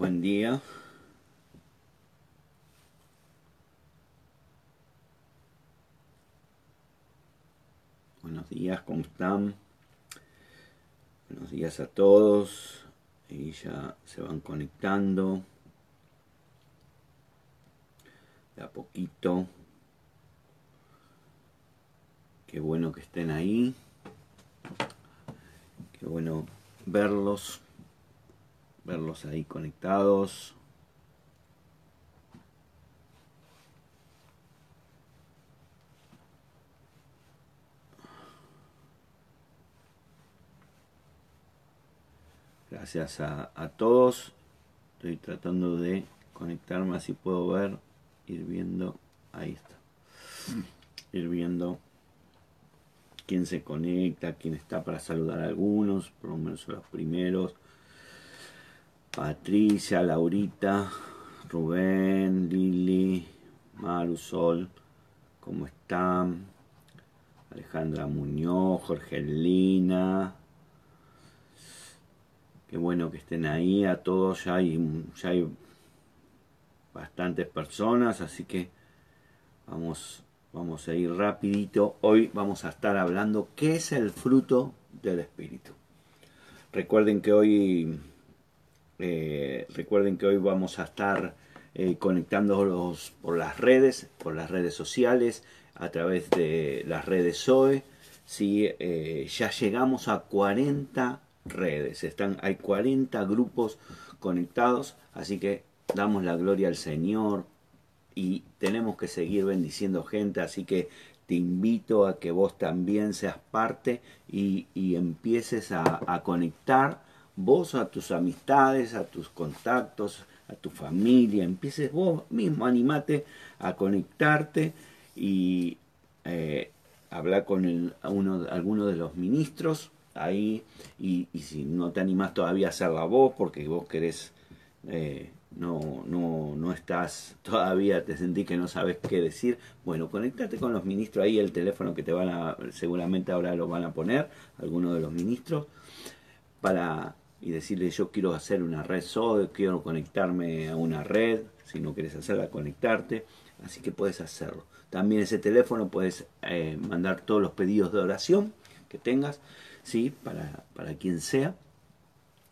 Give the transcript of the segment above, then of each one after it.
Buen día. Buenos días, ¿cómo están? Buenos días a todos. Y ya se van conectando. De a poquito. Qué bueno que estén ahí. Qué bueno verlos. Verlos ahí conectados. Gracias a, todos. Estoy tratando de conectarme así puedo ver, ir viendo. Ahí está. Ir viendo quién se conecta, quién está para saludar a algunos, por lo menos los primeros. Patricia, Laurita, Rubén, Lili, Marusol, ¿cómo están? Alejandra Muñoz, Jorgelina, Qué bueno que estén ahí a todos. Ya hay, ya hay bastantes personas, así que vamos, vamos a ir rapidito. Hoy vamos a estar hablando qué es el fruto del Espíritu. Recuerden que hoy, eh, recuerden que hoy vamos a estar eh, conectándolos por las redes, por las redes sociales, a través de las redes Zoe. Si eh, ya llegamos a 40 redes. Están, hay 40 grupos conectados, así que damos la gloria al Señor y tenemos que seguir bendiciendo gente, así que te invito a que vos también seas parte y, empieces a, conectar vos a tus amistades, a tus contactos, a tu familia, empieces vos mismo, animate a conectarte y eh, hablar con el, uno, alguno de los ministros ahí y, si no te animas todavía a hacer la voz porque vos querés, eh, no, no, no estás todavía, te sentís que no sabes qué decir, bueno, conectate con los ministros ahí, el teléfono que te van a, seguramente ahora lo van a poner, algunos de los ministros, para y decirle yo quiero hacer una red SOE, quiero conectarme a una red, si no quieres hacerla, conectarte, así que puedes hacerlo. También ese teléfono puedes eh, mandar todos los pedidos de oración que tengas ¿sí? para, para quien sea.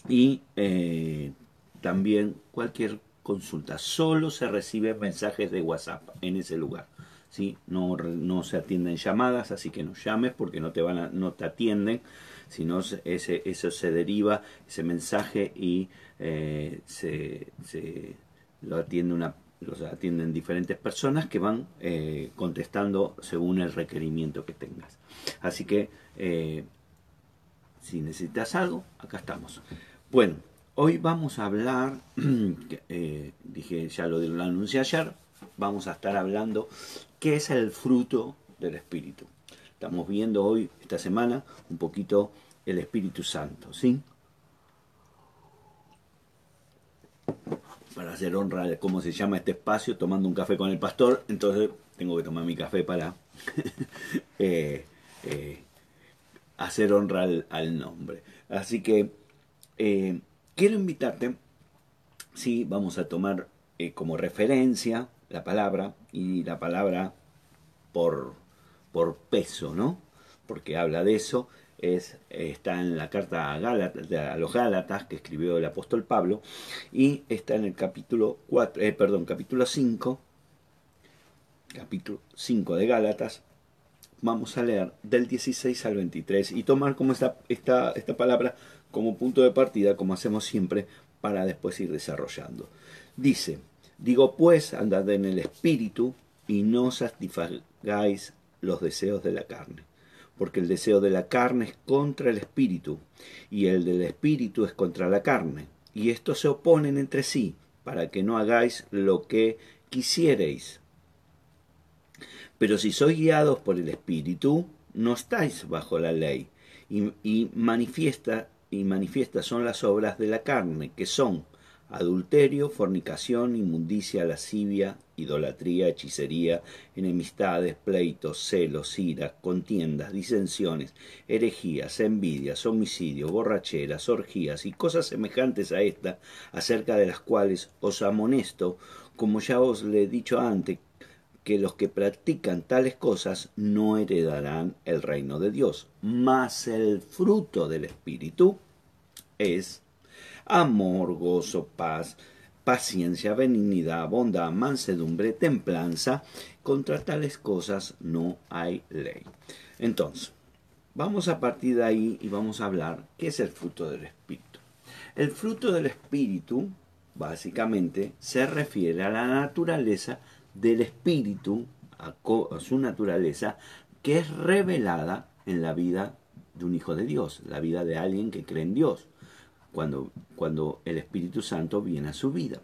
Y eh, también cualquier consulta. Solo se reciben mensajes de WhatsApp en ese lugar. ¿sí? No, no se atienden llamadas, así que no llames porque no te, van a, no te atienden, sino ese, eso se deriva, ese mensaje y eh, se, se, lo atiende una los atienden diferentes personas que van eh, contestando según el requerimiento que tengas. Así que si necesitas algo, acá estamos. Bueno, hoy vamos a hablar, eh, dije, ya lo, lo anuncié ayer, vamos a estar hablando qué es el fruto del Espíritu. Estamos viendo hoy, esta semana, un poquito el Espíritu Santo, ¿sí? Para hacer honra cómo se llama este espacio, tomando un café con el pastor, entonces tengo que tomar mi café para eh, eh, hacer honra al, nombre. Así que eh, quiero invitarte, sí, vamos a tomar como referencia la palabra y la palabra por, por peso, ¿no? Porque habla de eso, es, está en la carta a, los Gálatas que escribió el apóstol Pablo y está en el capítulo 4, eh, perdón, capítulo 5, capítulo 5 de Gálatas, vamos a leer del 16 al 23 y tomar como esta, esta, esta palabra como punto de partida, como hacemos siempre, para después ir desarrollando. Dice, digo pues, andad en el espíritu y no satisfagáis los deseos de la carne, porque el deseo de la carne es contra el espíritu, y el del espíritu es contra la carne, y estos se oponen entre sí, para que no hagáis lo que quisiereis. Pero si sois guiados por el Espíritu, no estáis bajo la ley. Y, manifiesta, y manifiestas son las obras de la carne, que son adulterio, fornicación, inmundicia, lascivia, idolatría, hechicería, enemistades, pleitos, celos, iras, contiendas, disensiones, herejías, envidias, homicidios, borracheras, orgías y cosas semejantes a esta, acerca de las cuales os amonesto, como ya os le he dicho antes, que los que practican tales cosas no heredarán el reino de Dios. Mas el fruto del Espíritu es amor, gozo, paz, paciencia, benignidad, bondad, mansedumbre, templanza. Contra tales cosas no hay ley. Entonces, vamos a partir de ahí y vamos a hablar qué es el fruto del Espíritu. El fruto del Espíritu, básicamente, se refiere a la naturaleza del Espíritu, a, su naturaleza, que es revelada en la vida de un hijo de Dios, la vida de alguien que cree en Dios cuando, cuando el Espíritu Santo viene a su vida.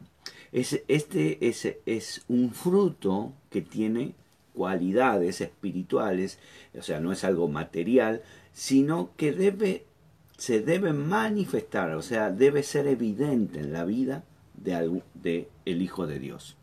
este es, es un fruto que tiene cualidades espirituales, o sea, no es algo material, sino que debe, se debe manifestar, o sea, debe ser evidente en la vida de, de el Hijo de Dios.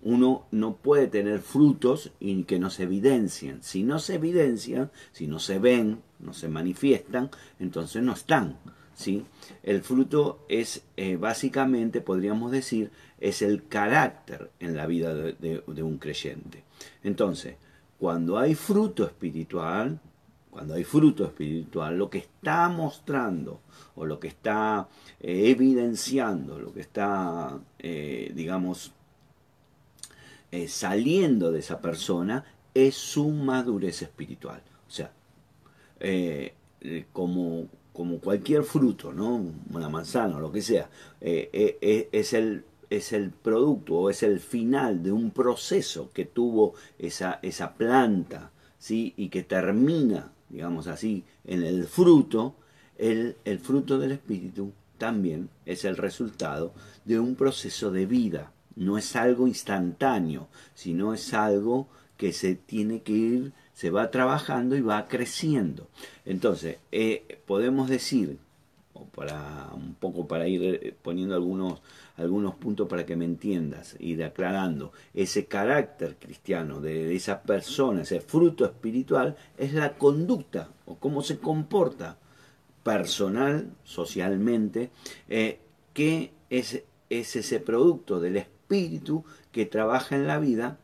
Uno no puede tener frutos y que no se evidencien. Si no se evidencian, si no se ven, no se manifiestan, entonces no están. ¿Sí? El fruto es eh, básicamente, podríamos decir, es el carácter en la vida de, un creyente. Entonces, cuando hay fruto espiritual, cuando hay fruto espiritual, lo que está mostrando o lo que está eh, evidenciando, lo que está, eh, digamos, saliendo de esa persona es su madurez espiritual. O sea, como como cualquier fruto, ¿no? Una manzana o lo que sea, eh, eh, es, el, es el producto o es el final de un proceso que tuvo esa, esa planta, ¿sí? Y que termina, digamos así, en el fruto, el, el fruto del Espíritu también es el resultado de un proceso de vida. No es algo instantáneo, sino es algo que se tiene que ir se va trabajando y va creciendo. Entonces, eh, podemos decir, o para un poco para ir eh, poniendo algunos, algunos puntos para que me entiendas, ir aclarando, ese carácter cristiano de, esa persona, ese fruto espiritual, es la conducta o cómo se comporta personal, socialmente, eh, que es, es ese producto del espíritu que trabaja en la vida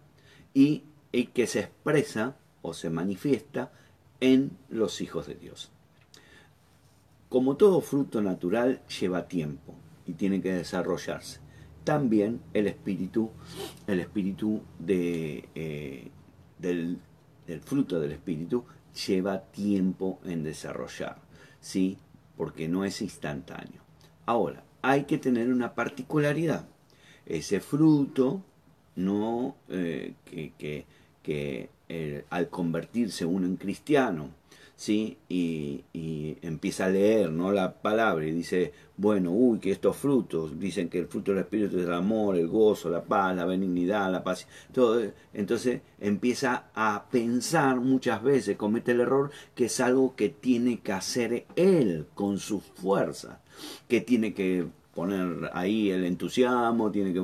y, y que se expresa o se manifiesta en los hijos de Dios. Como todo fruto natural lleva tiempo y tiene que desarrollarse. También el espíritu, el espíritu de, eh, del, fruto del espíritu lleva tiempo en desarrollar, ¿sí? Porque no es instantáneo. Ahora, hay que tener una particularidad. Ese fruto no eh, que, que eh, al convertirse uno en cristiano, ¿sí? Y, empieza a leer ¿no? la palabra y dice, bueno, uy, que estos frutos, dicen que el fruto del Espíritu es el amor, el gozo, la paz, la benignidad, la paz, todo. Entonces empieza a pensar muchas veces, comete el error, que es algo que tiene que hacer él con su fuerza, que tiene que poner ahí el entusiasmo, tiene que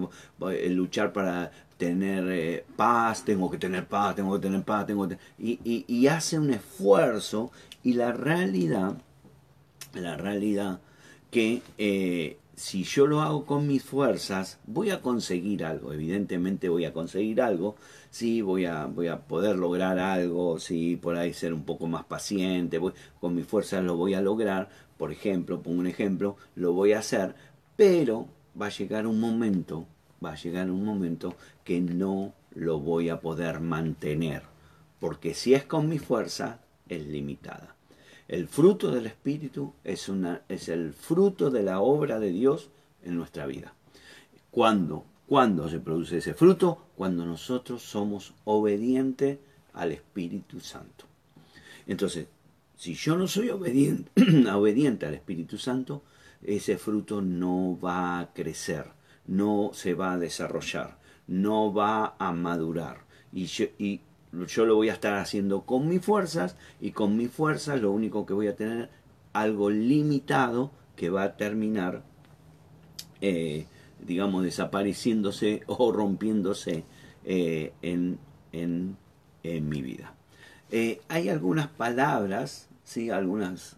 eh, luchar para tener eh, paz, tengo que tener paz, tengo que tener paz, tengo que y, y, hace un esfuerzo y la realidad, la realidad que eh, si yo lo hago con mis fuerzas, voy a conseguir algo, evidentemente voy a conseguir algo, sí, voy a, voy a poder lograr algo, sí, por ahí ser un poco más paciente, voy, con mis fuerzas lo voy a lograr, por ejemplo, pongo un ejemplo, lo voy a hacer, pero va a llegar un momento, va a llegar un momento que no lo voy a poder mantener, porque si es con mi fuerza, es limitada. El fruto del Espíritu es, una, es el fruto de la obra de Dios en nuestra vida. ¿Cuándo? ¿Cuándo se produce ese fruto? Cuando nosotros somos obedientes al Espíritu Santo. Entonces, si yo no soy obediente, obediente al Espíritu Santo, ese fruto no va a crecer, no se va a desarrollar, no va a madurar. Y yo, lo voy a estar haciendo con mis fuerzas y con mis fuerzas lo único que voy a tener algo limitado que va a terminar eh, digamos, desapareciéndose o rompiéndose eh, en, en, en, mi vida. Eh, hay algunas palabras, ¿sí? algunas,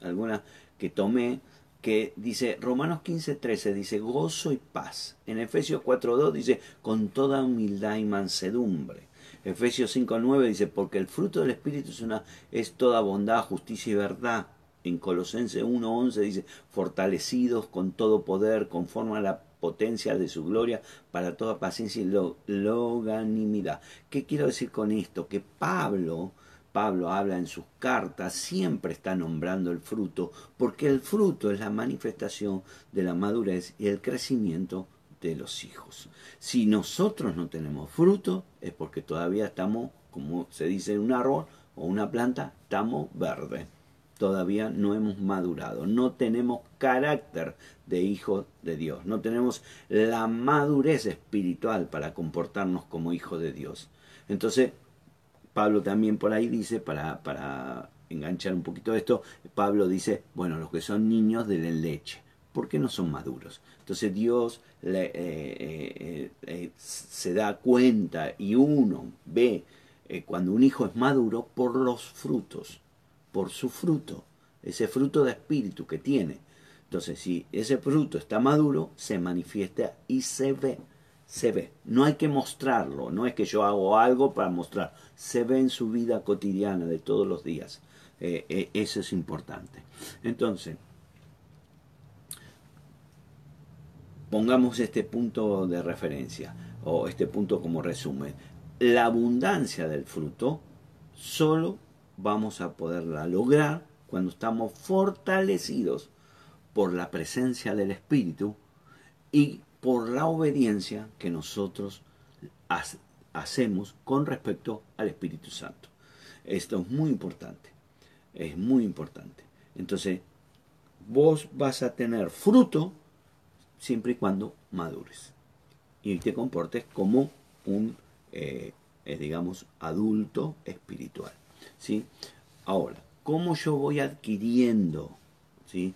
algunas que tomé que dice Romanos 15, 13, dice gozo y paz. En Efesios 4, 2 dice con toda humildad y mansedumbre. Efesios 5, 9 dice porque el fruto del Espíritu es, una, es toda bondad, justicia y verdad. En Colosenses 1, 11 dice fortalecidos con todo poder conforme a la potencia de su gloria para toda paciencia y loganimidad. ¿Qué quiero decir con esto? Que Pablo Pablo habla en sus cartas, siempre está nombrando el fruto, porque el fruto es la manifestación de la madurez y el crecimiento de los hijos. Si nosotros no tenemos fruto, es porque todavía estamos, como se dice en un árbol o una planta, estamos verdes. Todavía no hemos madurado, no tenemos carácter de hijos de Dios, no tenemos la madurez espiritual para comportarnos como hijos de Dios. Entonces, Pablo también por ahí dice, para, para enganchar un poquito esto, Pablo dice, bueno, los que son niños de leche, ¿por qué no son maduros? Entonces Dios le, eh, eh, eh, se da cuenta y uno ve cuando un hijo es maduro por los frutos, por su fruto, ese fruto de espíritu que tiene. Entonces, si ese fruto está maduro, se manifiesta y se ve se ve. No hay que mostrarlo, no es que yo hago algo para mostrar, se ve en su vida cotidiana de todos los días. Eh, eh, eso es importante. Entonces, pongamos este punto de referencia o este punto como resumen. La abundancia del fruto solo vamos a poderla lograr cuando estamos fortalecidos por la presencia del Espíritu y por la obediencia que nosotros hacemos con respecto al Espíritu Santo. Esto es muy importante, es muy importante. Entonces, vos vas a tener fruto siempre y cuando madures y te comportes como un, eh, eh, digamos, adulto espiritual. ¿sí? Ahora, ¿cómo yo voy adquiriendo ¿sí?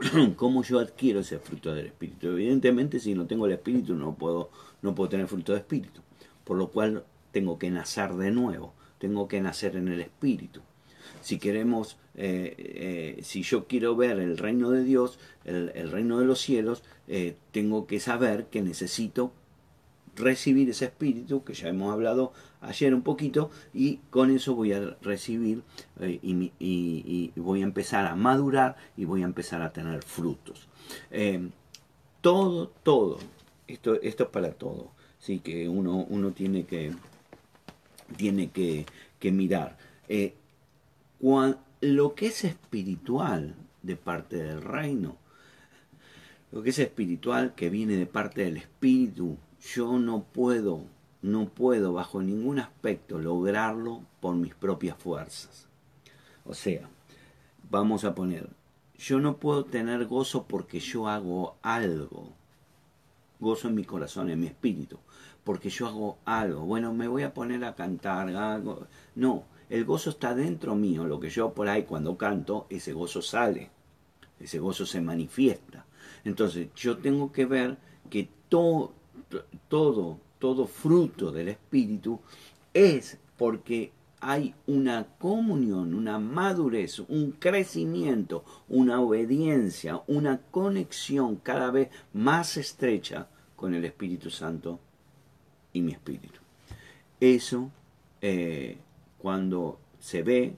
¿Cómo yo adquiero ese fruto del Espíritu? Evidentemente, si no tengo el Espíritu, no puedo, no puedo tener fruto de Espíritu. Por lo cual, tengo que nacer de nuevo. Tengo que nacer en el Espíritu. Si queremos, eh, eh, si yo quiero ver el reino de Dios, el, reino de los cielos, eh, tengo que saber que necesito recibir ese espíritu que ya hemos hablado ayer un poquito y con eso voy a recibir eh, y, voy a empezar a madurar y voy a empezar a tener frutos. Eh, todo, todo, esto, esto es para todo, ¿sí? que uno, uno tiene que, tiene que, mirar. Eh, lo que es espiritual de parte del reino, lo que es espiritual que viene de parte del espíritu, yo no puedo, no puedo bajo ningún aspecto lograrlo por mis propias fuerzas. O sea, vamos a poner, yo no puedo tener gozo porque yo hago algo. Gozo en mi corazón, en mi espíritu, porque yo hago algo. Bueno, me voy a poner a cantar algo. No, el gozo está dentro mío. Lo que yo por ahí cuando canto, ese gozo sale. Ese gozo se manifiesta. Entonces, yo tengo que ver que todo, todo, todo fruto del Espíritu es porque hay una comunión, una madurez, un crecimiento, una obediencia, una conexión cada vez más estrecha con el Espíritu Santo y mi espíritu. Eso, eh, cuando se ve,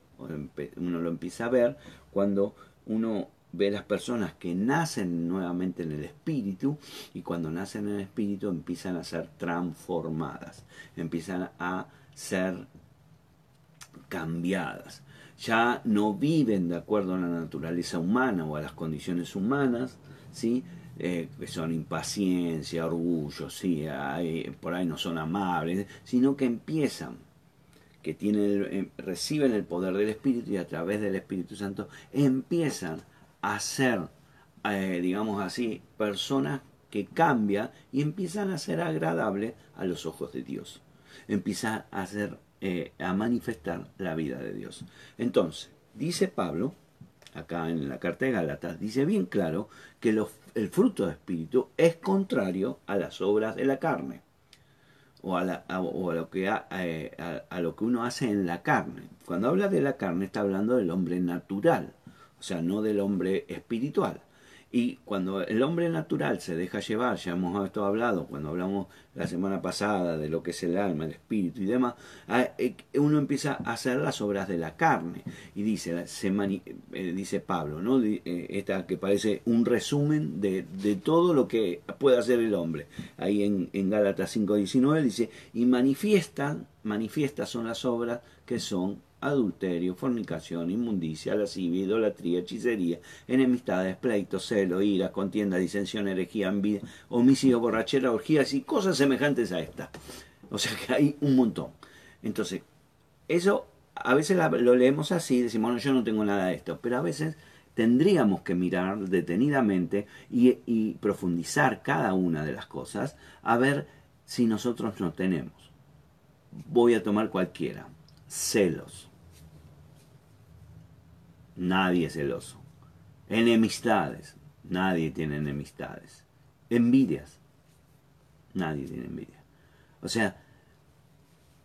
uno lo empieza a ver, cuando uno ve las personas que nacen nuevamente en el espíritu y cuando nacen en el espíritu empiezan a ser transformadas, empiezan a ser cambiadas. Ya no viven de acuerdo a la naturaleza humana o a las condiciones humanas, ¿sí? Eh, que son impaciencia, orgullo, ¿sí? por ahí no son amables, sino que empiezan que tienen, eh, reciben el poder del Espíritu y a través del Espíritu Santo empiezan a ser, eh, digamos así, personas que cambian y empiezan a ser agradables a los ojos de Dios. Empiezan a hacer, eh, a manifestar la vida de Dios. Entonces, dice Pablo acá en la carta de Gálatas, dice bien claro que el fruto del Espíritu es contrario a las obras de la carne o a, lo que eh, a, lo que uno hace en la carne. Cuando habla de la carne está hablando del hombre natural, o sea, no del hombre espiritual. Y cuando el hombre natural se deja llevar, ya hemos esto hablado cuando hablamos la semana pasada de lo que es el alma, el espíritu y demás, ah, eh, uno empieza a hacer las obras de la carne. Y dice, eh, dice Pablo, ¿no? Eh, esta que parece un resumen de, de, todo lo que puede hacer el hombre. Ahí en, en Gálatas 5.19 dice, y manifiestan, manifiestas son las obras que son adulterio, fornicación, inmundicia, lascivia, idolatría, hechicería, enemistades, pleitos, celo, ira, contienda, disensión, herejía, envidia, homicidio, borrachera, orgías y cosas semejantes a esta. O sea que hay un montón. Entonces, eso a veces lo leemos así, decimos, bueno, yo no tengo nada de esto, pero a veces tendríamos que mirar detenidamente y, y profundizar cada una de las cosas a ver si nosotros no tenemos. Voy a tomar cualquiera. Celos, Nadie es celoso. Enemistades. Nadie tiene enemistades. Envidias. Nadie tiene envidia. O sea,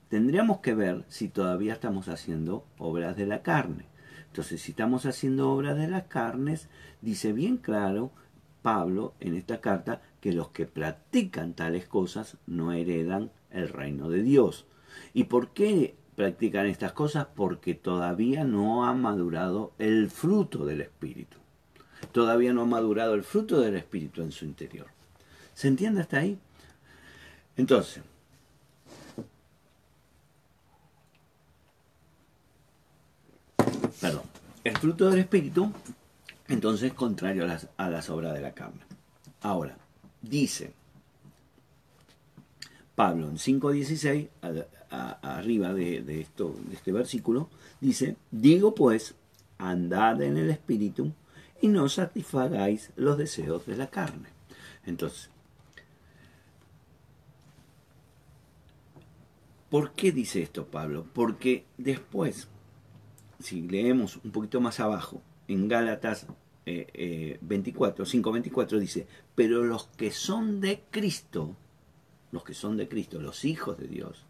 tendríamos que ver si todavía estamos haciendo obras de la carne. Entonces, si estamos haciendo obras de las carnes, dice bien claro Pablo en esta carta que los que practican tales cosas no heredan el reino de Dios. ¿Y por qué practican estas cosas porque todavía no ha madurado el fruto del Espíritu. Todavía no ha madurado el fruto del Espíritu en su interior. ¿Se entiende hasta ahí? Entonces, perdón, el fruto del Espíritu, entonces, contrario a las, a las obras de la carne. Ahora, dice Pablo en 5.16, arriba de, esto, de este versículo, dice, digo pues, andad en el Espíritu y no satisfagáis los deseos de la carne. Entonces, ¿por qué dice esto Pablo? Porque después, si leemos un poquito más abajo, en Gálatas 24, eh, 5.24 eh, dice, pero los que son de Cristo, los que son de Cristo, los hijos de Dios,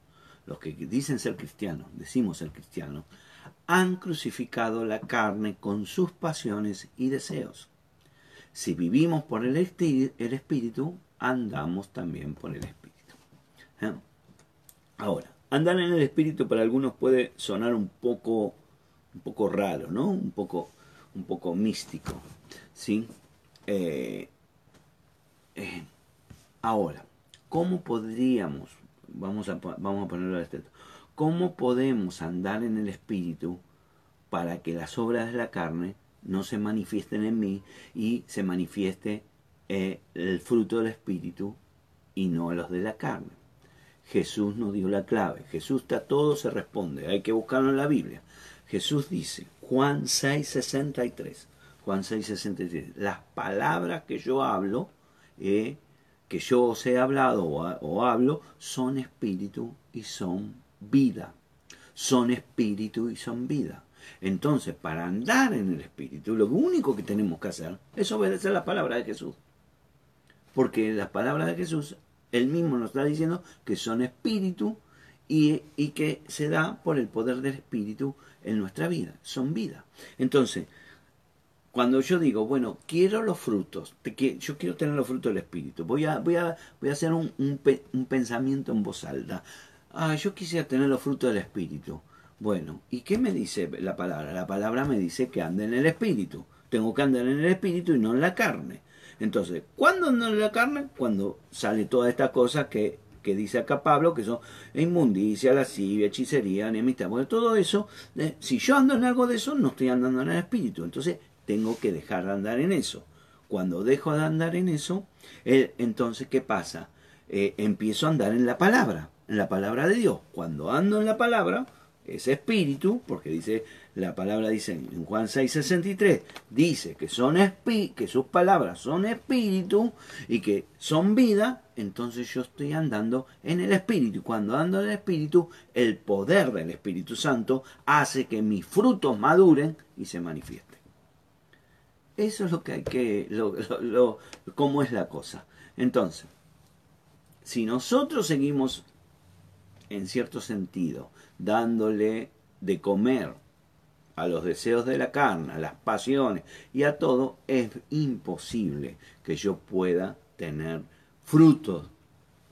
los que dicen ser cristianos, decimos ser cristianos, han crucificado la carne con sus pasiones y deseos. Si vivimos por el, Espíritu, andamos también por el Espíritu. ¿Eh? Ahora, andar en el Espíritu para algunos puede sonar un poco, un poco raro, ¿no? Un poco, un poco místico, ¿sí? Eh, eh, ahora, ¿Cómo podríamos, vamos a, vamos a ponerlo a este, cómo podemos andar en el Espíritu para que las obras de la carne no se manifiesten en mí y se manifieste eh, el fruto del Espíritu y no los de la carne? Jesús nos dio la clave. Jesús está todo se responde. Hay que buscarlo en la Biblia. Jesús dice, Juan 6:63. Juan 6:63. Las palabras que yo hablo eh, que yo os he hablado o, hablo son espíritu y son vida. Son espíritu y son vida. Entonces, para andar en el espíritu, lo único que tenemos que hacer es obedecer la palabra de Jesús. Porque las palabras de Jesús, él mismo nos está diciendo que son espíritu y, y que se da por el poder del espíritu en nuestra vida. Son vida. Entonces, cuando yo digo, bueno, quiero los frutos, yo quiero tener los frutos del Espíritu, voy a, voy a, voy a hacer un, un, pensamiento en voz alta. Ah, yo quisiera tener los frutos del Espíritu. Bueno, ¿y qué me dice la palabra? La palabra me dice que ande en el Espíritu. Tengo que andar en el Espíritu y no en la carne. Entonces, ¿cuándo ando en la carne? Cuando sale toda esta cosa que, que dice acá Pablo, que son inmundicia, lascivia, hechicería, enemistad. Bueno, todo eso, eh, si yo ando en algo de eso, no estoy andando en el Espíritu. Entonces, tengo que dejar de andar en eso. Cuando dejo de andar en eso, eh, entonces, ¿qué pasa? Eh, empiezo a andar en la palabra, en la palabra de Dios. Cuando ando en la palabra, ese espíritu, porque dice, la palabra dice en Juan 6:63, dice que, son que sus palabras son espíritu y que son vida, entonces yo estoy andando en el espíritu. Y cuando ando en el espíritu, el poder del Espíritu Santo hace que mis frutos maduren y se manifiesten. Eso es lo que hay que, lo, cómo es la cosa. Entonces, si nosotros seguimos, en cierto sentido, dándole de comer a los deseos de la carne, a las pasiones y a todo, es imposible que yo pueda tener frutos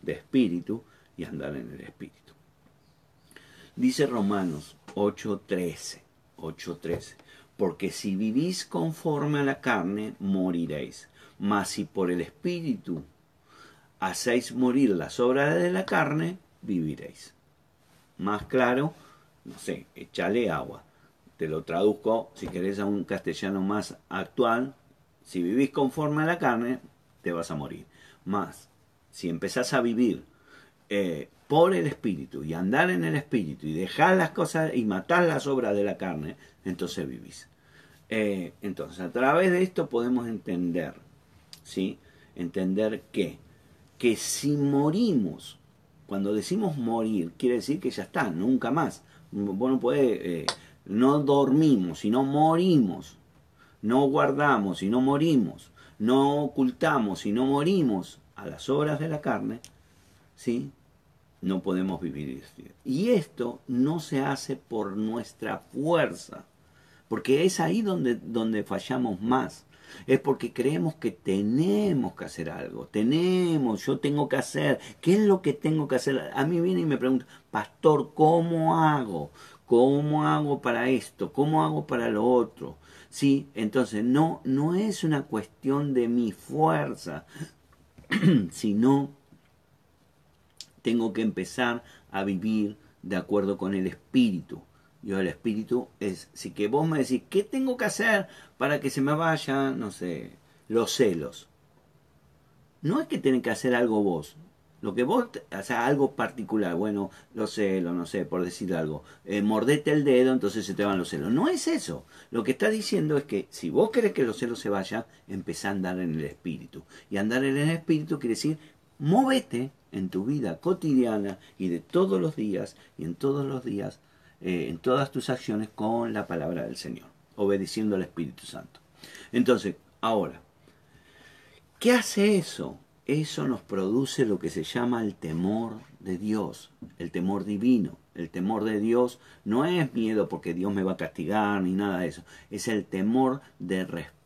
de espíritu y andar en el espíritu. Dice Romanos 8:13, 8:13, porque si vivís conforme a la carne, moriréis, mas si por el espíritu hacéis morir las obras de la carne, viviréis. Más claro, no sé, échale agua. Te lo traduzco, si querés, a un castellano más actual. Si vivís conforme a la carne, te vas a morir. Más, si empezás a vivir eh, por el Espíritu y andar en el Espíritu y dejar las cosas y matar las obras de la carne, entonces vivís. Eh, entonces, a través de esto podemos entender, ¿sí? Entender que, que si morimos, cuando decimos morir, quiere decir que ya está, nunca más. Bueno, puede, eh, no dormimos, sino morimos. No guardamos, sino morimos. No ocultamos, sino morimos a las obras de la carne, ¿sí? No podemos vivir. Y esto no se hace por nuestra fuerza, porque es ahí donde, donde fallamos más. Es porque creemos que tenemos que hacer algo, tenemos, yo tengo que hacer, ¿qué es lo que tengo que hacer? A mí viene y me pregunta, pastor, ¿cómo hago? ¿Cómo hago para esto? ¿Cómo hago para lo otro? Sí, entonces no, no es una cuestión de mi fuerza, sino tengo que empezar a vivir de acuerdo con el espíritu. Yo el espíritu es, si que vos me decís, ¿qué tengo que hacer para que se me vayan, no sé, los celos? No es que tenés que hacer algo vos. Lo que vos, o sea, algo particular, bueno, los celos, no sé, por decir algo, eh, mordete el dedo, entonces se te van los celos. No es eso. Lo que está diciendo es que si vos querés que los celos se vayan, empezá a andar en el espíritu. Y andar en el espíritu quiere decir, móvete en tu vida cotidiana y de todos los días y en todos los días, eh, en todas tus acciones con la palabra del Señor, obedeciendo al Espíritu Santo. Entonces, ahora, ¿qué hace eso? Eso nos produce lo que se llama el temor de Dios, el temor divino. El temor de Dios no es miedo porque Dios me va a castigar ni nada de eso, es el temor de respeto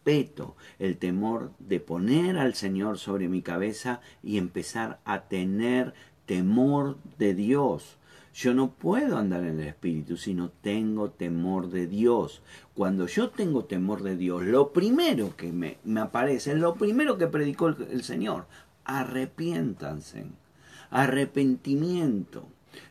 el temor de poner al Señor sobre mi cabeza y empezar a tener temor de Dios. Yo no puedo andar en el Espíritu si no tengo temor de Dios. Cuando yo tengo temor de Dios, lo primero que me, aparece, lo primero que predicó el, Señor, arrepiéntanse, arrepentimiento.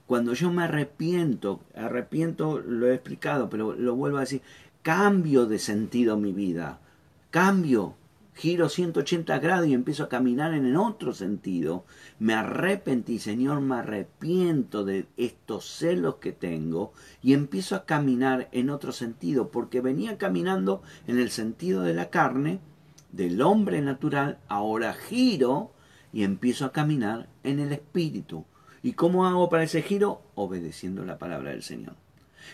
Cuando yo me arrepiento, arrepiento lo he explicado, pero lo vuelvo a decir, cambio de sentido mi vida cambio, giro 180 grados y empiezo a caminar en otro sentido, me arrepentí, Señor, me arrepiento de estos celos que tengo y empiezo a caminar en otro sentido, porque venía caminando en el sentido de la carne, del hombre natural, ahora giro y empiezo a caminar en el espíritu. ¿Y cómo hago para ese giro? Obedeciendo la palabra del Señor.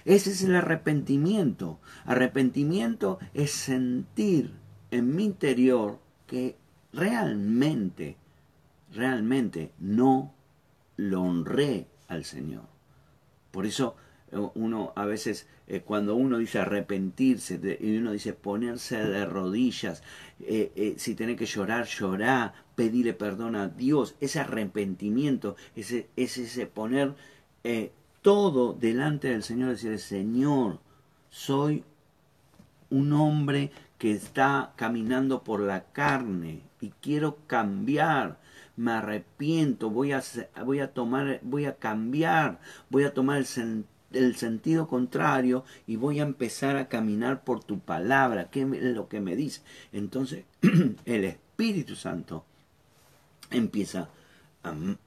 Ese es el arrepentimiento. Arrepentimiento es sentir en mi interior que realmente, realmente no lo honré al Señor. Por eso eh, uno a veces, eh, cuando uno dice arrepentirse, y uno dice ponerse de rodillas, eh, si tiene que llorar, llorar, pedirle perdón a Dios, ese arrepentimiento, ese, es ese poner todo delante del Señor, decir, Señor, soy un hombre que está caminando por la carne y quiero cambiar, me arrepiento, voy a, voy a tomar, voy a cambiar, voy a tomar el, el sentido contrario y voy a empezar a caminar por tu palabra, que es lo que me dice. Entonces el Espíritu Santo empieza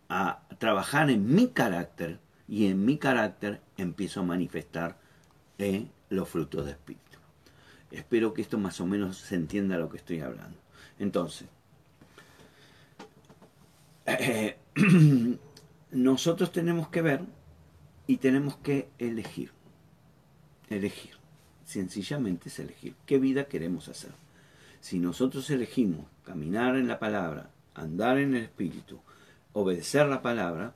a, trabajar en mi carácter y en mi carácter empiezo a manifestar eh, los frutos de Espíritu. Espero que esto más o menos se entienda lo que estoy hablando. Entonces, nosotros tenemos que ver y tenemos que elegir. Elegir. Sencillamente es elegir qué vida queremos hacer. si nosotros elegimos caminar en la palabra, andar en el Espíritu, obedecer la palabra,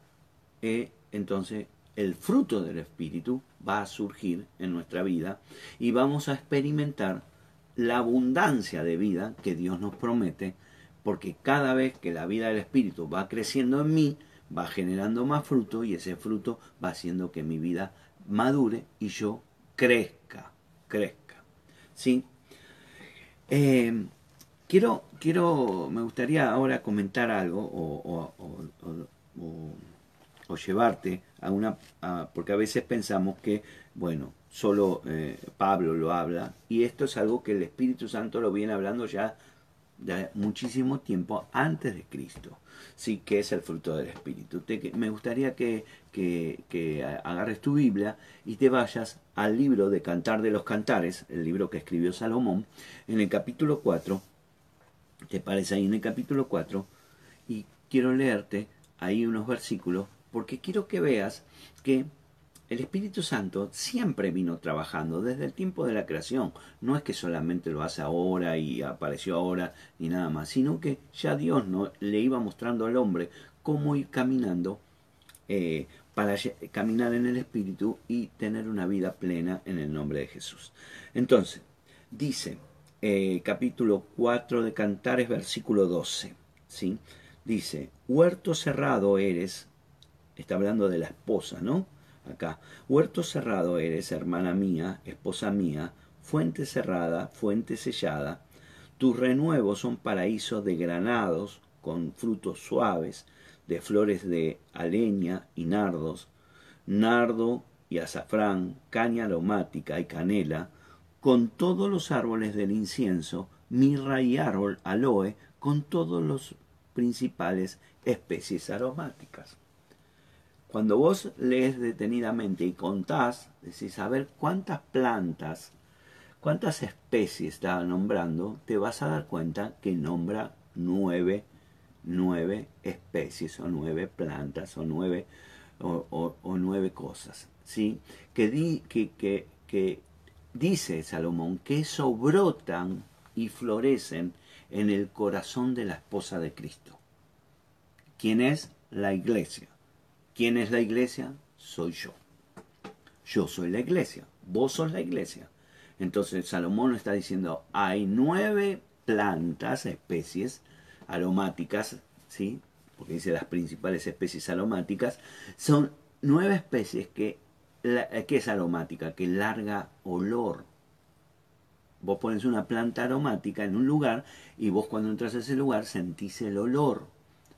eh, entonces el fruto del Espíritu va a surgir en nuestra vida y vamos a experimentar la abundancia de vida que Dios nos promete, porque cada vez que la vida del Espíritu va creciendo en mí, va generando más fruto y ese fruto va haciendo que mi vida madure y yo crezca, crezca. ¿Sí? Eh, quiero, quiero, me gustaría ahora comentar algo o, o, llevarte porque a veces pensamos que, bueno, solo eh, Pablo lo habla y esto es algo que el Espíritu Santo lo viene hablando ya de muchísimo tiempo antes de Cristo sí que es el fruto del Espíritu. me gustaría que, agarres tu Biblia y te vayas al libro de Cantar de los Cantares, el libro que escribió Salomón, en el capítulo 4, te parece ahí en el capítulo 4, y quiero leerte ahí unos versículos, porque quiero que veas que el Espíritu Santo siempre vino trabajando desde el tiempo de la creación. No es que solamente lo hace ahora y apareció ahora ni nada más, sino que ya Dios ¿no? le iba mostrando al hombre cómo ir caminando eh, para caminar en el Espíritu y tener una vida plena en el nombre de Jesús. Entonces, dice eh, capítulo 4 de Cantares, versículo 12. ¿sí? Dice, huerto cerrado eres, está hablando de la esposa, ¿no? acá. Huerto cerrado eres, hermana mía, esposa mía, fuente cerrada, fuente sellada. Tus renuevos son paraísos de granados con frutos suaves, de flores de aleña y nardos, nardo y azafrán, caña aromática y canela, con todos los árboles del incienso, mirra y árbol aloe, con todos los principales especies aromáticas. Cuando vos lees detenidamente y contás, decís, a ver cuántas plantas, cuántas especies está nombrando, te vas a dar cuenta que nombra nueve, nueve especies o nueve plantas o nueve, o, nueve cosas. ¿sí? Que, di, que, que, que dice Salomón que eso brotan y florecen en el corazón de la esposa de Cristo. ¿Quién es? La iglesia. ¿Quién es la iglesia? Soy yo. Yo soy la iglesia. Vos sos la iglesia. Entonces Salomón está diciendo, hay nueve plantas, especies aromáticas, ¿sí? Porque dice las principales especies aromáticas, son nueve especies que, que es aromática, que larga olor. Vos pones una planta aromática en un lugar y vos cuando entras a ese lugar sentís el olor,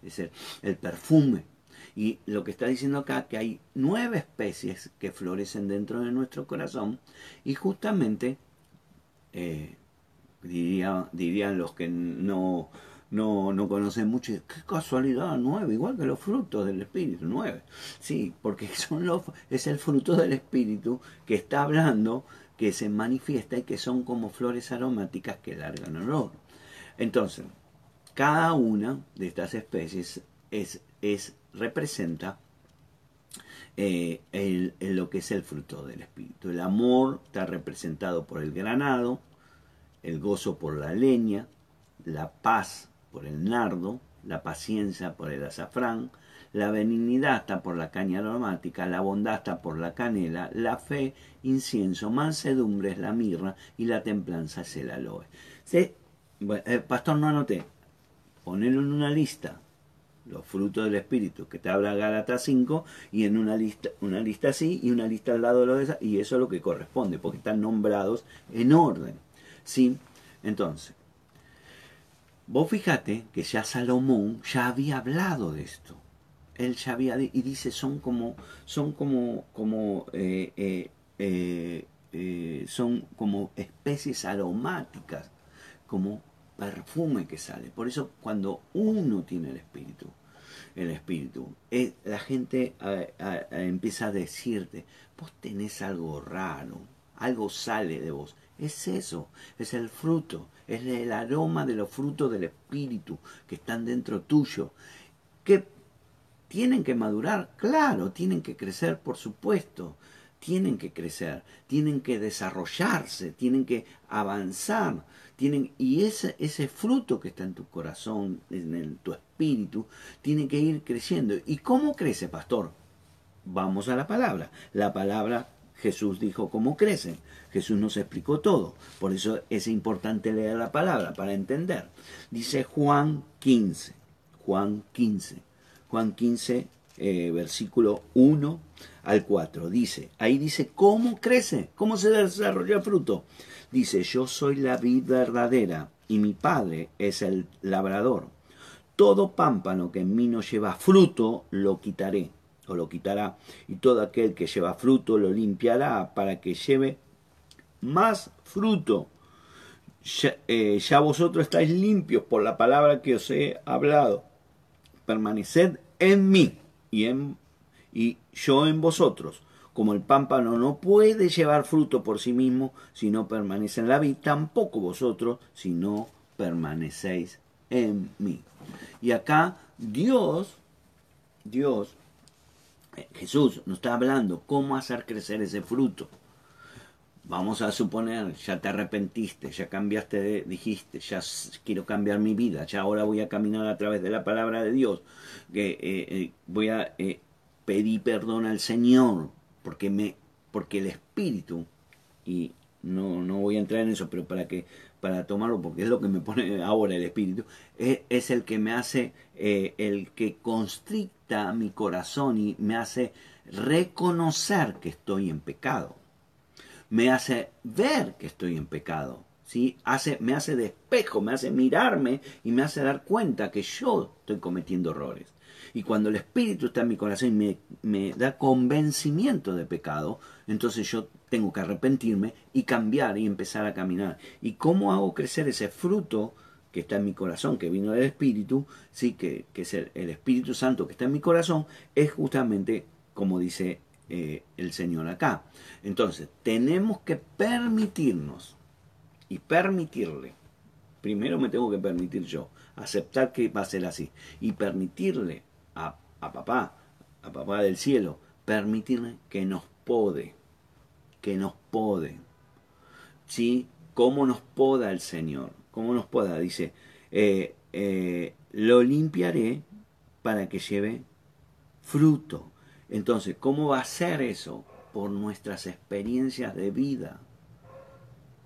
es el, el perfume y lo que está diciendo acá que hay nueve especies que florecen dentro de nuestro corazón y justamente eh, diría, dirían los que no, no, no conocen mucho, qué casualidad, nueve, igual que los frutos del Espíritu, nueve. Sí, porque son los, es el fruto del Espíritu que está hablando, que se manifiesta y que son como flores aromáticas que largan olor. Entonces, cada una de estas especies es, es representa eh, lo que es el fruto del Espíritu. El amor está representado por el granado, el gozo por la leña, la paz por el nardo, la paciencia por el azafrán, la benignidad está por la caña aromática, la bondad está por la canela, la fe, incienso, mansedumbre es la mirra y la templanza es el aloe. ¿Sí? Eh, pastor, no anoté. Ponelo en una lista los frutos del Espíritu, que te habla Gálatas 5, y en una lista, una lista así y una lista al lado de lo de esa, y eso es lo que corresponde, porque están nombrados en orden. ¿Sí? Entonces, vos fíjate que ya Salomón ya había hablado de esto. Él ya había, y dice, son como, son como, como, eh, eh, eh, son como especies aromáticas, como perfume que sale. Por eso cuando uno tiene el espíritu, el espíritu, eh, la gente empieza a decirte, vos tenés algo raro, algo sale de vos. Es eso, es el fruto, es el aroma de los frutos del espíritu que están dentro tuyo. Que tienen que madurar, claro, tienen que crecer, por supuesto. Tienen que crecer, tienen que desarrollarse, tienen que avanzar, tienen, y ese, ese fruto que está en tu corazón, en tu espíritu, tiene que ir creciendo. ¿Y cómo crece, pastor? Vamos a la palabra. La palabra Jesús dijo cómo crecen. Jesús nos explicó todo. Por eso es importante leer la palabra para entender. Dice Juan 15. Juan 15. Juan 15, eh, versículo 1 al 4. Dice, ahí dice, ¿cómo crece? ¿Cómo se desarrolla el fruto? Dice, yo soy la vid verdadera y mi padre es el labrador. Todo pámpano que en mí no lleva fruto, lo quitaré o lo quitará, y todo aquel que lleva fruto lo limpiará para que lleve más fruto. Ya, eh, ya, vosotros estáis limpios por la palabra que os he hablado. Permaneced en mí y, en, y yo en vosotros. Como el pámpano no puede llevar fruto por sí mismo si no permanece en la vid, tampoco vosotros si no permanecéis en mí. Y acá Dios, Dios Jesús nos está hablando cómo hacer crecer ese fruto. Vamos a suponer, ya te arrepentiste, ya cambiaste, dijiste, ya quiero cambiar mi vida, ya ahora voy a caminar a través de la palabra de Dios, que eh, eh, voy a eh, pedir perdón al Señor, porque me, porque el Espíritu y no, no voy a entrar en eso, pero para que para tomarlo, porque es lo que me pone ahora el espíritu, es, el que me hace, eh, el que constricta mi corazón y me hace reconocer que estoy en pecado. Me hace ver que estoy en pecado. ¿sí? Hace, me hace de espejo, me hace mirarme y me hace dar cuenta que yo estoy cometiendo errores. Y cuando el Espíritu está en mi corazón y me, da convencimiento de pecado, entonces yo tengo que arrepentirme y cambiar y empezar a caminar. ¿Y cómo hago crecer ese fruto que está en mi corazón, que vino del Espíritu, sí, que, que es el, Espíritu Santo que está en mi corazón, es justamente como dice eh, el Señor acá. Entonces, tenemos que permitirnos y permitirle, primero me tengo que permitir yo, aceptar que va a ser así, y permitirle a, a papá, a papá del cielo, permitirle que nos pode que nos pode. ¿Sí? ¿Cómo nos poda el Señor? ¿Cómo nos poda? Dice, eh, eh, lo limpiaré para que lleve fruto. Entonces, ¿cómo va a ser eso? Por nuestras experiencias de vida,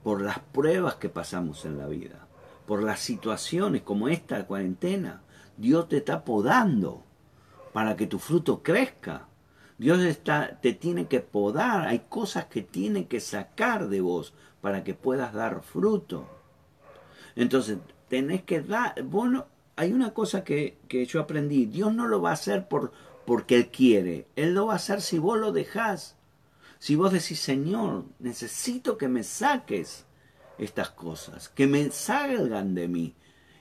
por las pruebas que pasamos en la vida, por las situaciones como esta cuarentena. Dios te está podando para que tu fruto crezca. Dios está, te tiene que podar, hay cosas que tiene que sacar de vos para que puedas dar fruto. Entonces, tenés que dar, bueno, hay una cosa que, que yo aprendí, Dios no lo va a hacer por, porque Él quiere, Él lo va a hacer si vos lo dejás. Si vos decís, Señor, necesito que me saques estas cosas, que me salgan de mí.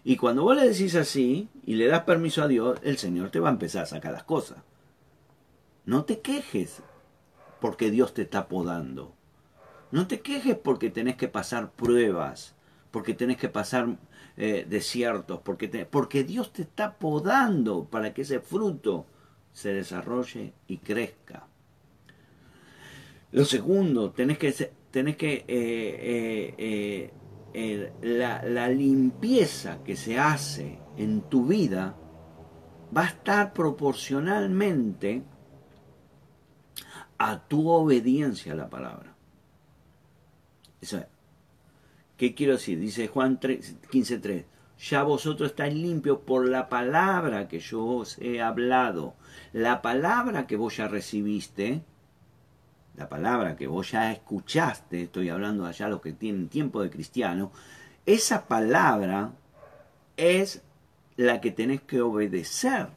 Y cuando vos le decís así y le das permiso a Dios, el Señor te va a empezar a sacar las cosas. No te quejes porque Dios te está podando. No te quejes porque tenés que pasar pruebas, porque tenés que pasar eh, desiertos, porque, porque Dios te está podando para que ese fruto se desarrolle y crezca. Lo segundo, tenés que, tenés que eh, eh, la, la limpieza que se hace en tu vida va a estar proporcionalmente a tu obediencia a la palabra. Eso es. ¿Qué quiero decir? Dice Juan 15.3. Ya vosotros estáis limpios por la palabra que yo os he hablado. La palabra que vos ya recibiste, la palabra que vos ya escuchaste, estoy hablando allá los que tienen tiempo de cristiano, esa palabra es la que tenés que obedecer.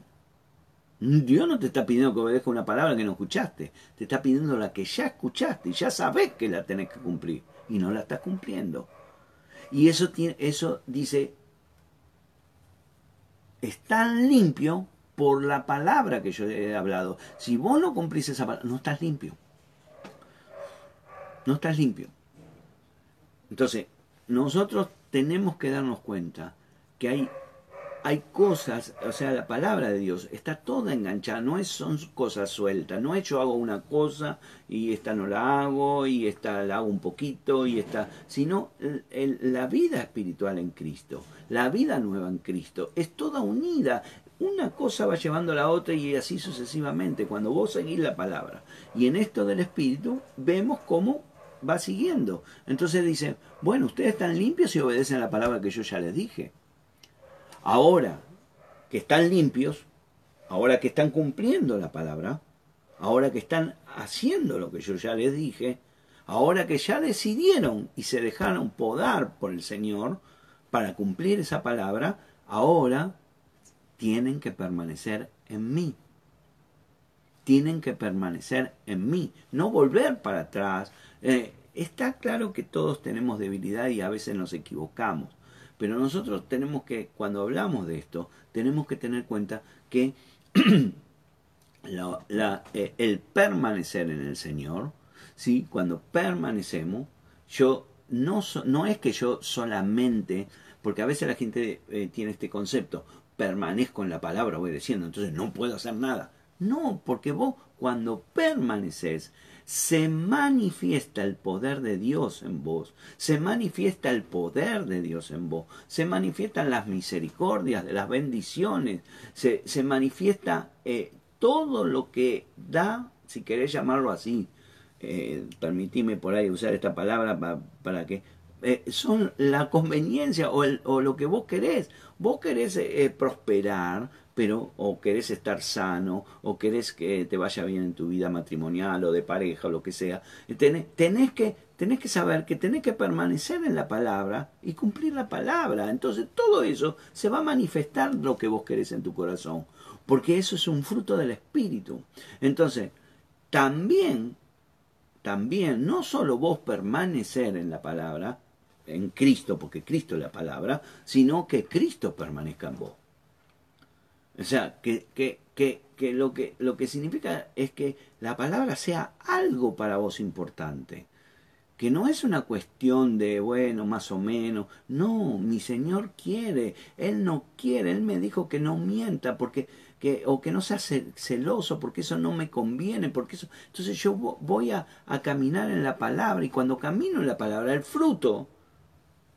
Dios no te está pidiendo que obedezca una palabra que no escuchaste, te está pidiendo la que ya escuchaste y ya sabes que la tenés que cumplir y no la estás cumpliendo. Y eso, tiene, eso dice, es tan limpio por la palabra que yo he hablado. Si vos no cumplís esa palabra, no estás limpio. No estás limpio. Entonces, nosotros tenemos que darnos cuenta que hay hay cosas, o sea, la palabra de Dios está toda enganchada, no es, son cosas sueltas, no es yo hago una cosa y esta no la hago y esta la hago un poquito y esta, sino la vida espiritual en Cristo, la vida nueva en Cristo, es toda unida, una cosa va llevando a la otra y así sucesivamente, cuando vos seguís la palabra. Y en esto del Espíritu vemos cómo va siguiendo. Entonces dice, bueno, ustedes están limpios y obedecen la palabra que yo ya les dije. Ahora que están limpios, ahora que están cumpliendo la palabra, ahora que están haciendo lo que yo ya les dije, ahora que ya decidieron y se dejaron podar por el Señor para cumplir esa palabra, ahora tienen que permanecer en mí. Tienen que permanecer en mí, no volver para atrás. Eh, está claro que todos tenemos debilidad y a veces nos equivocamos. Pero nosotros tenemos que, cuando hablamos de esto, tenemos que tener cuenta que eh, el permanecer en el Señor, ¿sí? cuando permanecemos, yo no, no es que yo solamente, porque a veces la gente eh, tiene este concepto, permanezco en la palabra obedeciendo, entonces no puedo hacer nada. No, porque vos cuando permaneces, se manifiesta el poder de Dios en vos, se manifiesta el poder de Dios en vos, se manifiestan las misericordias, las bendiciones, se, se manifiesta eh, todo lo que da, si querés llamarlo así, eh, por ahí usar esta palabra para, que eh, son la conveniencia o, o, lo que vos querés. Vos querés eh, prosperar, pero o querés estar sano, o querés que te vaya bien en tu vida matrimonial o de pareja o lo que sea, tenés, tenés, que, que saber que tenés que permanecer en la palabra y cumplir la palabra. Entonces todo eso se va a manifestar lo que vos querés en tu corazón, porque eso es un fruto del Espíritu. Entonces, también, también, no solo vos permanecer en la palabra, en Cristo, porque Cristo es la palabra, sino que Cristo permanezca en vos. O sea, que, que, que, que, lo que lo que significa es que la palabra sea algo para vos importante. Que no es una cuestión de, bueno, más o menos. No, mi Señor quiere. Él no quiere. Él me dijo que no mienta porque que, o que no sea celoso porque eso no me conviene. porque eso Entonces yo voy a, a caminar en la palabra y cuando camino en la palabra, el fruto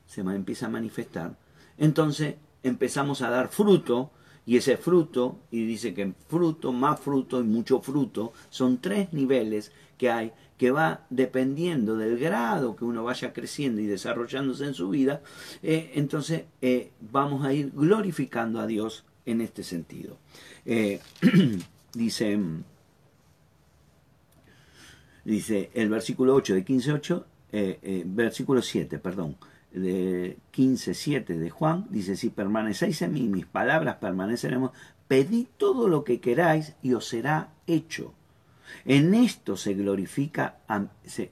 se empieza a manifestar. Entonces empezamos a dar fruto y ese fruto, y dice que fruto, más fruto y mucho fruto, son tres niveles que hay que va dependiendo del grado que uno vaya creciendo y desarrollándose en su vida, eh, entonces eh, vamos a ir glorificando a Dios en este sentido. Eh, dice, dice el versículo 8 de 15.8, versículo 7, perdón, de 15.7 de Juan, dice, si permanecéis en mí, mis palabras permaneceremos, pedid todo lo que queráis y os será hecho. En esto se glorifica,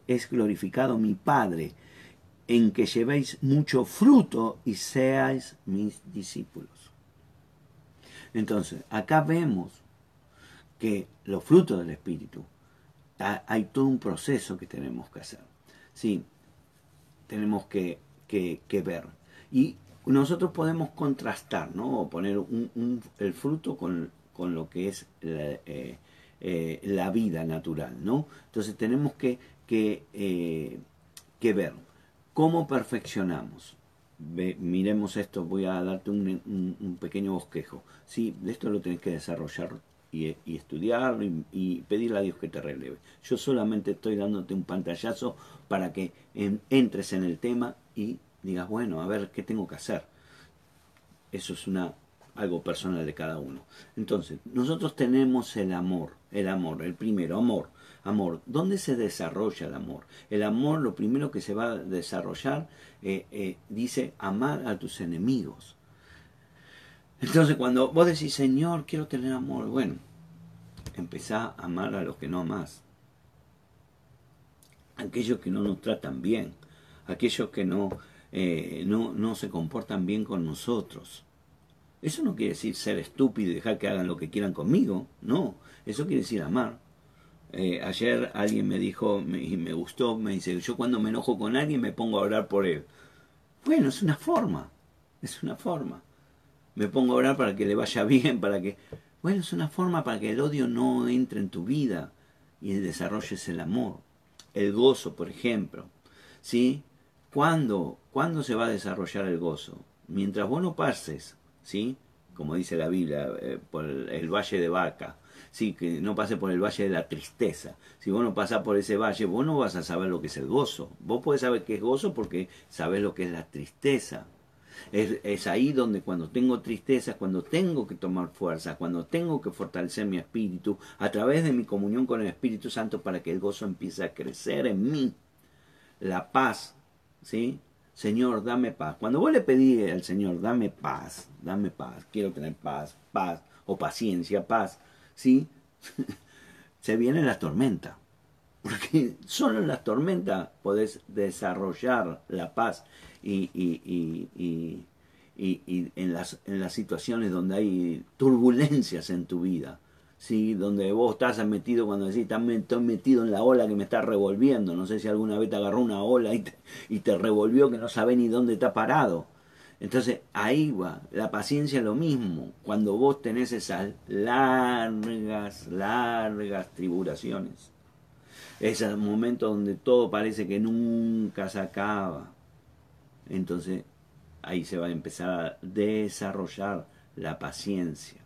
es glorificado mi Padre, en que llevéis mucho fruto y seáis mis discípulos. Entonces, acá vemos que los frutos del Espíritu, hay todo un proceso que tenemos que hacer. Sí, tenemos que que, ver. Y nosotros podemos contrastar, ¿no? O poner un, el fruto con, con, lo que es la, eh, eh, vida natural, ¿no? Entonces tenemos que, que, eh, que ver cómo perfeccionamos. miremos esto, voy a darte un, un, pequeño bosquejo. Sí, esto lo tenés que desarrollar y, y estudiar y, y, pedirle a Dios que te releve. Yo solamente estoy dándote un pantallazo para que entres en el tema y digas, bueno, a ver qué tengo que hacer. Eso es una algo personal de cada uno. Entonces, nosotros tenemos el amor, el amor, el primero, amor. Amor, ¿dónde se desarrolla el amor? El amor, lo primero que se va a desarrollar, eh, eh, dice, amar a tus enemigos. Entonces, cuando vos decís, Señor, quiero tener amor, bueno, empezá a amar a los que no amás. Aquellos que no nos tratan bien, aquellos que no, eh, no, no se comportan bien con nosotros. Eso no quiere decir ser estúpido y dejar que hagan lo que quieran conmigo, no, eso quiere decir amar. Eh, ayer alguien me dijo, y me gustó, me dice, yo cuando me enojo con alguien me pongo a orar por él. Bueno, es una forma, es una forma. Me pongo a orar para que le vaya bien, para que... Bueno, es una forma para que el odio no entre en tu vida y desarrolles el amor. El gozo, por ejemplo. ¿Sí? ¿Cuándo, ¿Cuándo se va a desarrollar el gozo? Mientras vos no pases, ¿sí? Como dice la Biblia, eh, por el, valle de Vaca. Sí, que no pase por el valle de la tristeza. Si vos no pasás por ese valle, vos no vas a saber lo que es el gozo. Vos podés saber qué es gozo porque sabés lo que es la tristeza. Es, ahí donde cuando tengo tristeza, cuando tengo que tomar fuerza, cuando tengo que fortalecer mi espíritu a través de mi comunión con el Espíritu Santo para que el gozo empiece a crecer en mí. La paz, ¿sí? Señor, dame paz. Cuando vos le pedí al Señor, dame paz, dame paz, quiero tener paz, paz, o paciencia, paz, ¿sí? Se viene la tormenta. Porque solo en las tormentas podés desarrollar la paz y, y, y, y, en, las, en las situaciones donde hay turbulencias en tu vida, ¿sí? donde vos estás metido cuando decís, estoy metido en la ola que me está revolviendo, no sé si alguna vez te agarró una ola y te, y te revolvió que no sabés ni dónde está parado. Entonces ahí va, la paciencia es lo mismo, cuando vos tenés esas largas, largas tribulaciones, ese momento donde todo parece que nunca se acaba, entonces ahí se va a empezar a desarrollar la paciencia,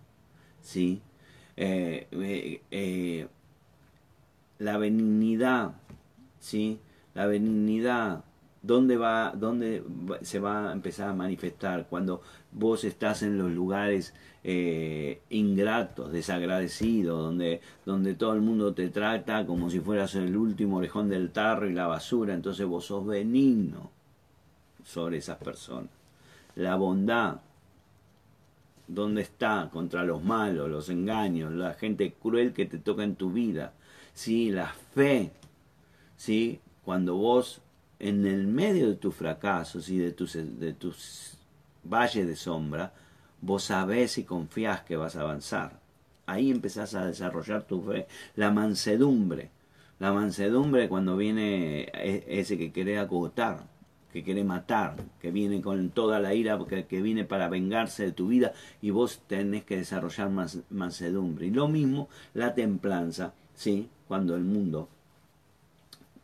¿sí? Eh, eh, eh, la benignidad, ¿sí? La benignidad, ¿dónde va, dónde se va a empezar a manifestar? Cuando vos estás en los lugares ingratos, desagradecidos, donde, donde todo el mundo te trata como si fueras el último orejón del tarro y la basura, entonces vos sos benigno sobre esas personas. La bondad, ¿dónde está contra los malos, los engaños, la gente cruel que te toca en tu vida? ¿Sí? La fe, ¿sí? Cuando vos en el medio de tus fracasos y de tus, de tus valles de sombra, vos sabés y confías que vas a avanzar. Ahí empezás a desarrollar tu fe. La mansedumbre. La mansedumbre cuando viene e, ese que quiere agotar que quiere matar, que viene con toda la ira, que, que viene para vengarse de tu vida y vos tenés que desarrollar más mansedumbre. Y lo mismo la templanza, ¿sí? cuando el mundo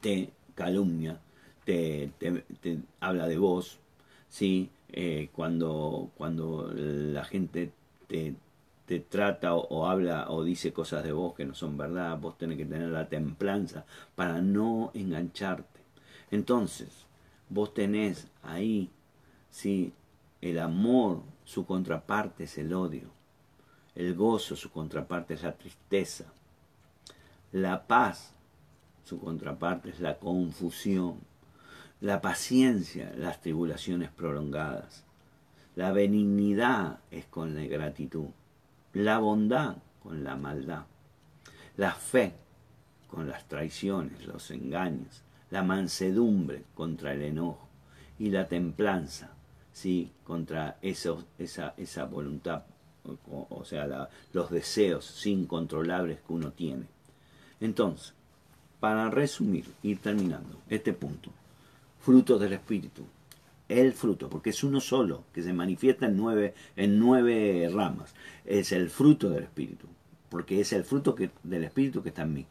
te calumnia, te, habla de vos, ¿sí? Eh, cuando, cuando la gente te, te trata o, o, habla o dice cosas de vos que no son verdad, vos tenés que tener la templanza para no engancharte. Entonces, vos tenés ahí, sí, el amor, su contraparte es el odio. El gozo, su contraparte es la tristeza. La paz, su contraparte es la confusión. La paciencia, las tribulaciones prolongadas. La benignidad es con la gratitud. La bondad con la maldad. La fe con las traiciones, los engaños la mansedumbre contra el enojo y la templanza, ¿sí? contra esa, esa voluntad, o, sea, los deseos incontrolables que uno tiene. Entonces, para resumir, ir terminando este punto, frutos del Espíritu, el fruto, porque es uno solo, que se manifiesta en nueve, en nueve ramas, es el fruto del Espíritu, porque es el fruto del Espíritu que está en mí.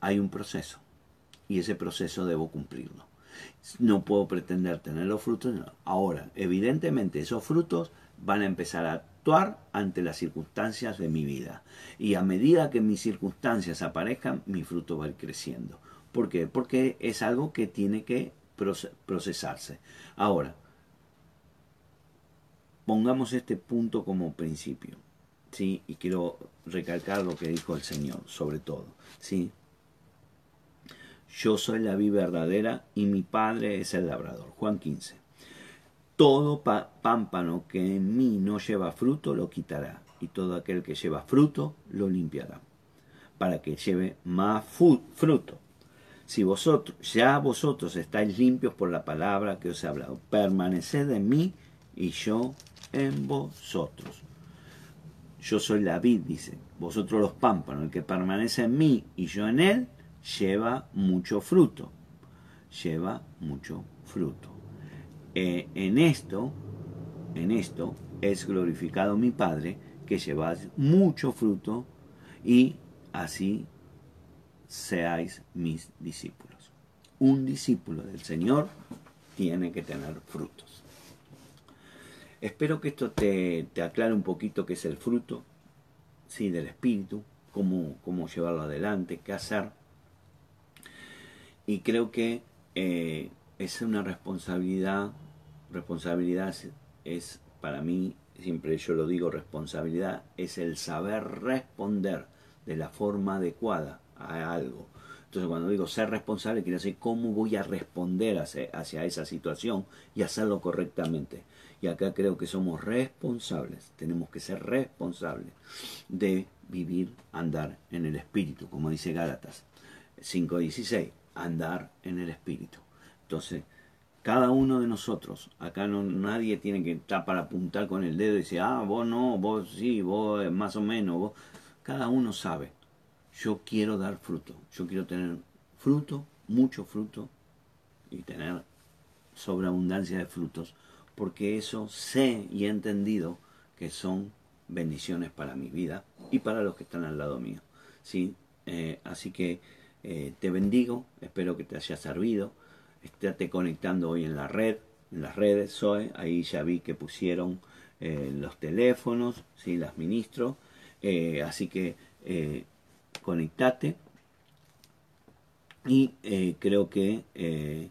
Hay un proceso, y ese proceso debo cumplirlo. No puedo pretender tener los frutos. Ahora, evidentemente esos frutos van a empezar a actuar ante las circunstancias de mi vida. Y a medida que mis circunstancias aparezcan, mi fruto va a ir creciendo. ¿Por qué? Porque es algo que tiene que procesarse. Ahora, pongamos este punto como principio. ¿sí? Y quiero recalcar lo que dijo el Señor, sobre todo. ¿sí? Yo soy la vida verdadera y mi Padre es el labrador. Juan 15. Todo pámpano que en mí no lleva fruto lo quitará, y todo aquel que lleva fruto lo limpiará, para que lleve más fruto. Si vosotros, ya vosotros estáis limpios por la palabra que os he hablado, permaneced en mí y yo en vosotros. Yo soy la vid, dice, vosotros los pámpanos, el que permanece en mí y yo en él, lleva mucho fruto. Lleva mucho fruto. Eh, en esto, en esto, es glorificado mi Padre, que lleváis mucho fruto y así seáis mis discípulos. Un discípulo del Señor tiene que tener frutos. Espero que esto te, aclare un poquito qué es el fruto sí, del Espíritu, cómo, cómo llevarlo adelante, qué hacer. Y creo que eh, es una responsabilidad, responsabilidad es para mí, siempre yo lo digo, responsabilidad es el saber responder de la forma adecuada a algo. Entonces cuando digo ser responsable, quiere decir cómo voy a responder hacia, esa situación y hacerlo correctamente. Y acá creo que somos responsables, tenemos que ser responsables de vivir, andar en el Espíritu, como dice Gálatas 5.16, andar en el Espíritu. Entonces, cada uno de nosotros, acá no, nadie tiene que estar para apuntar con el dedo y decir, ah, vos no, vos sí, vos más o menos, vos. Cada uno sabe yo quiero dar fruto, yo quiero tener fruto, mucho fruto y tener sobreabundancia de frutos, porque eso sé y he entendido que son bendiciones para mi vida y para los que están al lado mío. ¿sí? Eh, así que eh, te bendigo, espero que te haya servido. Estate conectando hoy en la red, en las redes, Zoe, ahí ya vi que pusieron eh, los teléfonos, ¿sí? las ministro. así que conectate y eh, creo que eh,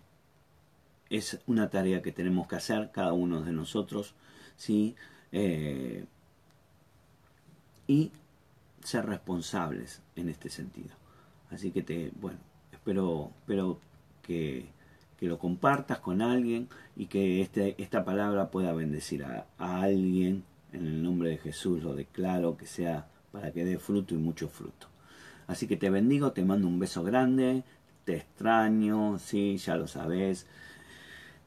es una tarea que tenemos que hacer cada uno de nosotros ¿sí? Eh, y ser responsables en este sentido así que te bueno espero espero que, que lo compartas con alguien y que este, esta palabra pueda bendecir a, a alguien en el nombre de Jesús lo declaro que sea para que dé fruto y mucho fruto Así que te bendigo, te mando un beso grande, te extraño, sí, ya lo sabes.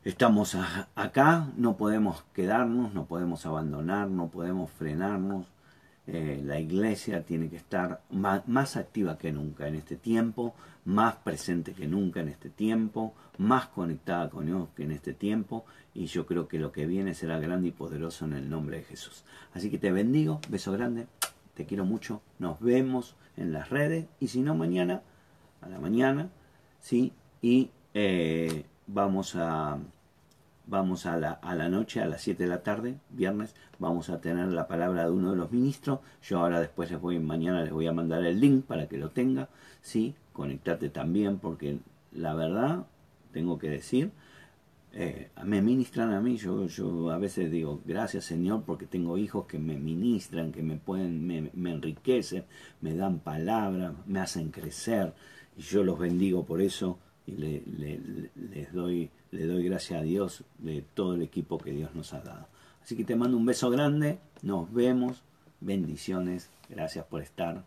Estamos acá, no podemos quedarnos, no podemos abandonar, no podemos frenarnos. Eh, la iglesia tiene que estar más, activa que nunca en este tiempo, más presente que nunca en este tiempo, más conectada con Dios que en este tiempo. Y yo creo que lo que viene será grande y poderoso en el nombre de Jesús. Así que te bendigo, beso grande, te quiero mucho, nos vemos en las redes y si no mañana, a la mañana, ¿sí? Y eh, vamos a vamos a la, a la noche, a las 7 de la tarde, viernes, vamos a tener la palabra de uno de los ministros. Yo ahora después les voy, mañana les voy a mandar el link para que lo tenga, ¿sí? Conectate también porque la verdad, tengo que decir, eh, me ministran a mí, yo, yo a veces digo, gracias Señor porque tengo hijos que me ministran, que me pueden, me, enriquecen, me dan palabras, me hacen crecer, y yo los bendigo por eso y le, les doy, le doy gracias a Dios de todo el equipo que Dios nos ha dado. Así que te mando un beso grande, nos vemos, bendiciones, gracias por estar.